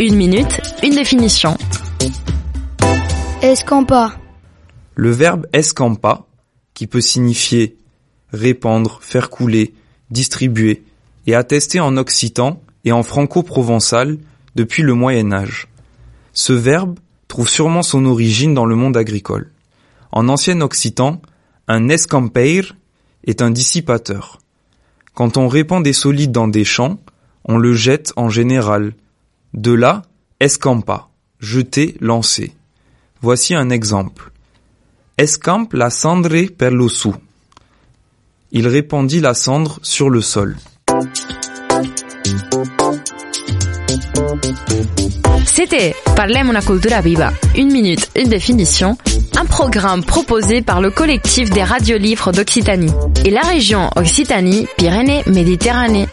Une minute, une définition. Escampa. Le verbe escampa, qui peut signifier répandre, faire couler, distribuer, est attesté en occitan et en franco-provençal depuis le Moyen Âge. Ce verbe trouve sûrement son origine dans le monde agricole. En ancien occitan, un escampeir est un dissipateur. Quand on répand des solides dans des champs, on le jette en général. De là, escampa, jeter, lancer. Voici un exemple. Escamp la cendre per lo. Il répandit la cendre sur le sol. C'était Parlem una cultura viva. Une minute, une définition. Un programme proposé par le collectif des radios livres d'Occitanie et la région Occitanie-Pyrénées-Méditerranée.